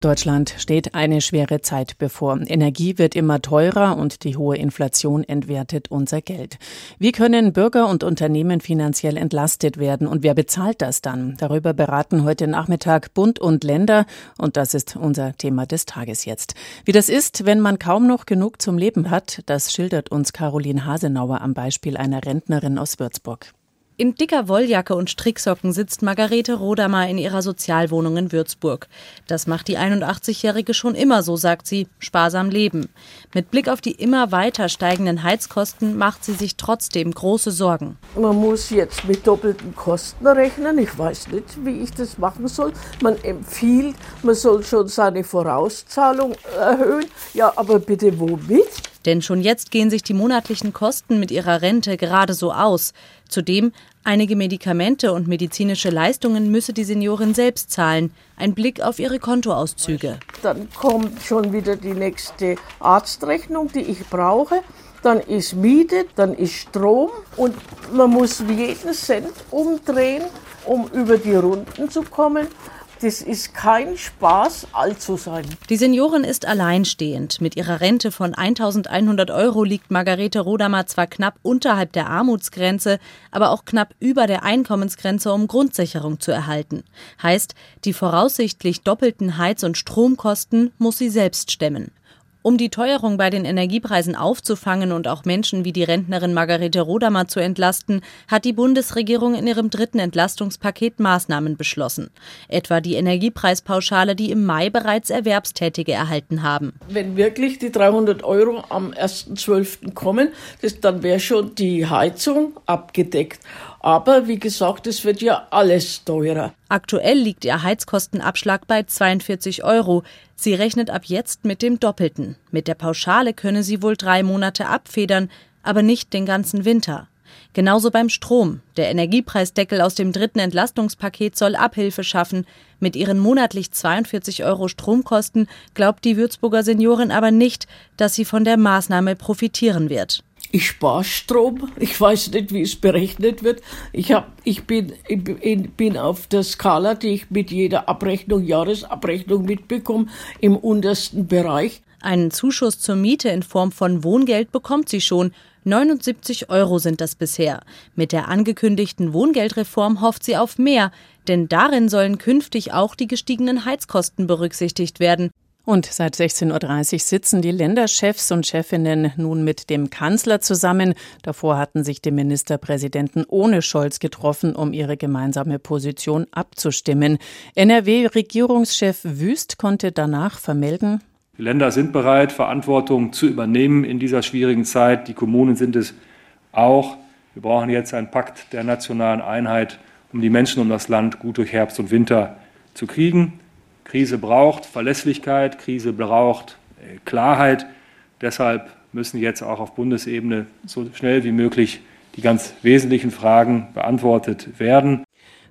Deutschland steht eine schwere Zeit bevor. Energie wird immer teurer und die hohe Inflation entwertet unser Geld. Wie können Bürger und Unternehmen finanziell entlastet werden und wer bezahlt das dann? Darüber beraten heute Nachmittag Bund und Länder und das ist unser Thema des Tages jetzt. Wie das ist, wenn man kaum noch genug zum Leben hat, das schildert uns Caroline Hasenauer am Beispiel einer Rentnerin aus Würzburg. In dicker Wolljacke und Stricksocken sitzt Margarete Rodamer in ihrer Sozialwohnung in Würzburg. Das macht die 81-Jährige schon immer so, sagt sie, sparsam leben. Mit Blick auf die immer weiter steigenden Heizkosten macht sie sich trotzdem große Sorgen. Man muss jetzt mit doppelten Kosten rechnen. Ich weiß nicht, wie ich das machen soll. Man empfiehlt, man soll schon seine Vorauszahlung erhöhen. Ja, aber bitte womit? Denn schon jetzt gehen sich die monatlichen Kosten mit ihrer Rente gerade so aus. Zudem einige Medikamente und medizinische Leistungen müsse die Seniorin selbst zahlen. Ein Blick auf ihre Kontoauszüge. Dann kommt schon wieder die nächste Arztrechnung, die ich brauche. Dann ist Miete, dann ist Strom und man muss jeden Cent umdrehen, um über die Runden zu kommen. Das ist kein Spaß, alt zu sein. Die Seniorin ist alleinstehend. Mit ihrer Rente von 1100 Euro liegt Margarete Rodamer zwar knapp unterhalb der Armutsgrenze, aber auch knapp über der Einkommensgrenze, um Grundsicherung zu erhalten. Heißt, die voraussichtlich doppelten Heiz- und Stromkosten muss sie selbst stemmen. Um die Teuerung bei den Energiepreisen aufzufangen und auch Menschen wie die Rentnerin Margarete Rodamer zu entlasten, hat die Bundesregierung in ihrem dritten Entlastungspaket Maßnahmen beschlossen. Etwa die Energiepreispauschale, die im Mai bereits Erwerbstätige erhalten haben. Wenn wirklich die 300 Euro am 1.12. kommen, das, dann wäre schon die Heizung abgedeckt. Aber wie gesagt, es wird ja alles teurer. Aktuell liegt ihr Heizkostenabschlag bei 42 Euro. Sie rechnet ab jetzt mit dem Doppelten. Mit der Pauschale könne sie wohl drei Monate abfedern, aber nicht den ganzen Winter. Genauso beim Strom. Der Energiepreisdeckel aus dem dritten Entlastungspaket soll Abhilfe schaffen. Mit ihren monatlich 42 Euro Stromkosten glaubt die Würzburger Seniorin aber nicht, dass sie von der Maßnahme profitieren wird. Ich spare Strom. Ich weiß nicht, wie es berechnet wird. Ich, hab, ich bin, ich bin auf der Skala, die ich mit jeder Abrechnung, Jahresabrechnung mitbekomme, im untersten Bereich. Einen Zuschuss zur Miete in Form von Wohngeld bekommt sie schon. 79 Euro sind das bisher. Mit der angekündigten Wohngeldreform hofft sie auf mehr, denn darin sollen künftig auch die gestiegenen Heizkosten berücksichtigt werden. Und seit 16.30 Uhr sitzen die Länderchefs und Chefinnen nun mit dem Kanzler zusammen. Davor hatten sich die Ministerpräsidenten ohne Scholz getroffen, um ihre gemeinsame Position abzustimmen. NRW-Regierungschef Wüst konnte danach vermelden, die Länder sind bereit, Verantwortung zu übernehmen in dieser schwierigen Zeit. Die Kommunen sind es auch. Wir brauchen jetzt einen Pakt der nationalen Einheit, um die Menschen und das Land gut durch Herbst und Winter zu kriegen. Krise braucht Verlässlichkeit, Krise braucht äh, Klarheit. Deshalb müssen jetzt auch auf Bundesebene so schnell wie möglich die ganz wesentlichen Fragen beantwortet werden.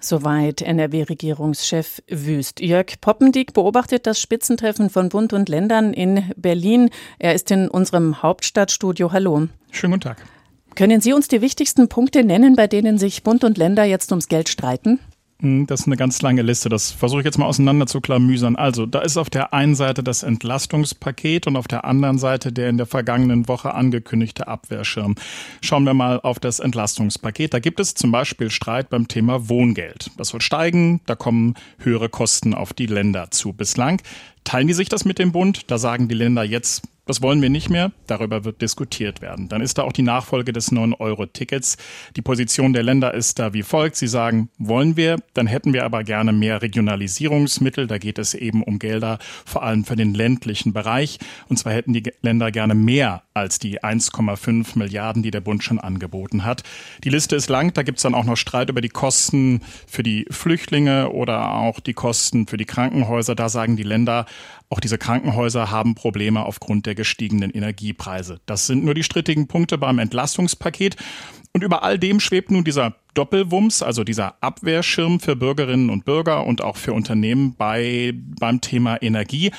Soweit NRW-Regierungschef Wüst. Jörg Poppendiek beobachtet das Spitzentreffen von Bund und Ländern in Berlin. Er ist in unserem Hauptstadtstudio. Hallo. Schönen guten Tag. Können Sie uns die wichtigsten Punkte nennen, bei denen sich Bund und Länder jetzt ums Geld streiten? Hm, das ist eine ganz lange Liste. Das versuche ich jetzt mal auseinander zu klamüsern. Also, da ist auf der einen Seite das Entlastungspaket und auf der anderen Seite der in der vergangenen Woche angekündigte Abwehrschirm. Schauen wir mal auf das Entlastungspaket. Da gibt es zum Beispiel Streit beim Thema Wohngeld. Das soll steigen. Da kommen höhere Kosten auf die Länder zu. Bislang teilen die sich das mit dem Bund. Da sagen die Länder jetzt, das wollen wir nicht mehr. Darüber wird diskutiert werden. Dann ist da auch die Nachfolge des 9-Euro-Tickets. Die Position der Länder ist da wie folgt. Sie sagen, wollen wir, dann hätten wir aber gerne mehr Regionalisierungsmittel. Da geht es eben um Gelder, vor allem für den ländlichen Bereich. Und zwar hätten die Länder gerne mehr als die 1,5 Milliarden, die der Bund schon angeboten hat. Die Liste ist lang. Da gibt es dann auch noch Streit über die Kosten für die Flüchtlinge oder auch die Kosten für die Krankenhäuser. Da sagen die Länder, auch diese Krankenhäuser haben Probleme aufgrund der gestiegenen Energiepreise. Das sind nur die strittigen Punkte beim Entlastungspaket. Und über all dem schwebt nun dieser Doppelwumms, also dieser Abwehrschirm für Bürgerinnen und Bürger und auch für Unternehmen bei, beim Thema Energie.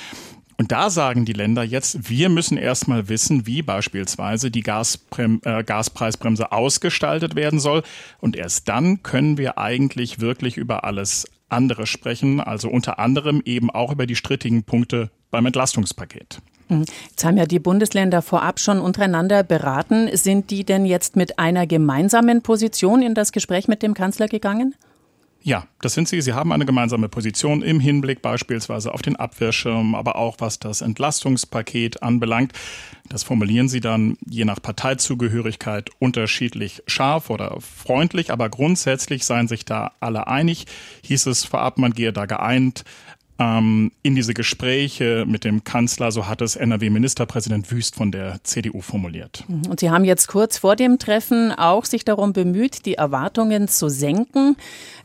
Und da sagen die Länder jetzt, wir müssen erstmal wissen, wie beispielsweise die Gasprem äh, Gaspreisbremse ausgestaltet werden soll. Und erst dann können wir eigentlich wirklich über alles andere sprechen, also unter anderem eben auch über die strittigen Punkte beim Entlastungspaket. Mhm. Jetzt haben ja die Bundesländer vorab schon untereinander beraten. Sind die denn jetzt mit einer gemeinsamen Position in das Gespräch mit dem Kanzler gegangen? Ja, das sind sie. Sie haben eine gemeinsame Position im Hinblick beispielsweise auf den Abwehrschirm, aber auch was das Entlastungspaket anbelangt. Das formulieren sie dann je nach Parteizugehörigkeit unterschiedlich scharf oder freundlich, aber grundsätzlich seien sich da alle einig. Hieß es vorab, man gehe da geeint ähm, in diese Gespräche mit dem Kanzler, so hat es NRW-Ministerpräsident Wüst von der CDU formuliert. Mhm. Und Sie haben jetzt kurz vor dem Treffen auch sich darum bemüht, die Erwartungen zu senken.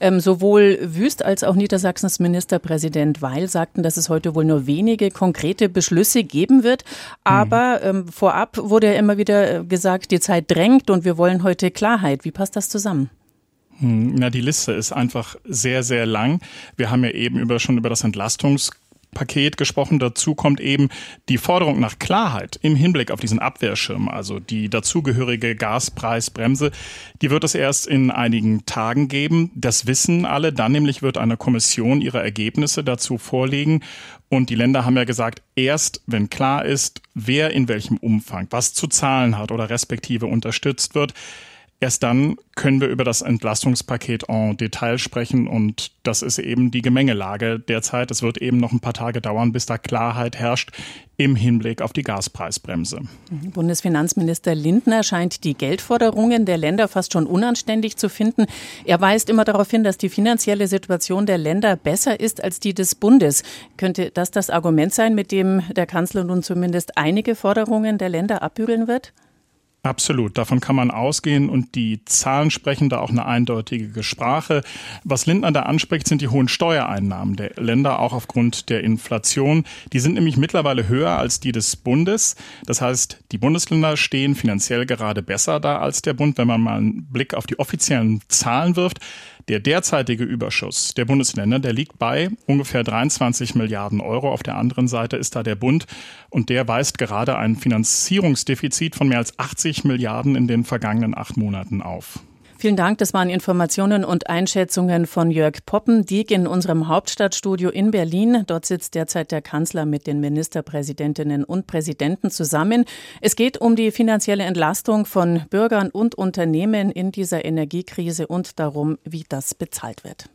Ähm, sowohl Wüst als auch Niedersachsens Ministerpräsident Weil sagten, dass es heute wohl nur wenige konkrete Beschlüsse geben wird. Aber mhm. ähm, vorab wurde ja immer wieder gesagt, die Zeit drängt und wir wollen heute Klarheit. Wie passt das zusammen? Na, die Liste ist einfach sehr, sehr lang. Wir haben ja eben über, schon über das Entlastungspaket gesprochen. Dazu kommt eben die Forderung nach Klarheit im Hinblick auf diesen Abwehrschirm, also die dazugehörige Gaspreisbremse. Die wird es erst in einigen Tagen geben. Das wissen alle. Dann nämlich wird eine Kommission ihre Ergebnisse dazu vorlegen. Und die Länder haben ja gesagt, erst wenn klar ist, wer in welchem Umfang was zu zahlen hat oder respektive unterstützt wird, Erst dann können wir über das Entlastungspaket en Detail sprechen und das ist eben die Gemengelage derzeit. Es wird eben noch ein paar Tage dauern, bis da Klarheit herrscht im Hinblick auf die Gaspreisbremse. Bundesfinanzminister Lindner scheint die Geldforderungen der Länder fast schon unanständig zu finden. Er weist immer darauf hin, dass die finanzielle Situation der Länder besser ist als die des Bundes. Könnte das das Argument sein, mit dem der Kanzler nun zumindest einige Forderungen der Länder abbügeln wird? Absolut, davon kann man ausgehen und die Zahlen sprechen da auch eine eindeutige Sprache. Was Lindner da anspricht, sind die hohen Steuereinnahmen der Länder, auch aufgrund der Inflation. Die sind nämlich mittlerweile höher als die des Bundes. Das heißt, die Bundesländer stehen finanziell gerade besser da als der Bund, wenn man mal einen Blick auf die offiziellen Zahlen wirft. Der derzeitige Überschuss der Bundesländer, der liegt bei ungefähr 23 Milliarden Euro. Auf der anderen Seite ist da der Bund und der weist gerade ein Finanzierungsdefizit von mehr als 80 Milliarden in den vergangenen acht Monaten auf. Vielen Dank. Das waren Informationen und Einschätzungen von Jörg Poppendiek in unserem Hauptstadtstudio in Berlin. Dort sitzt derzeit der Kanzler mit den Ministerpräsidentinnen und Präsidenten zusammen. Es geht um die finanzielle Entlastung von Bürgern und Unternehmen in dieser Energiekrise und darum, wie das bezahlt wird.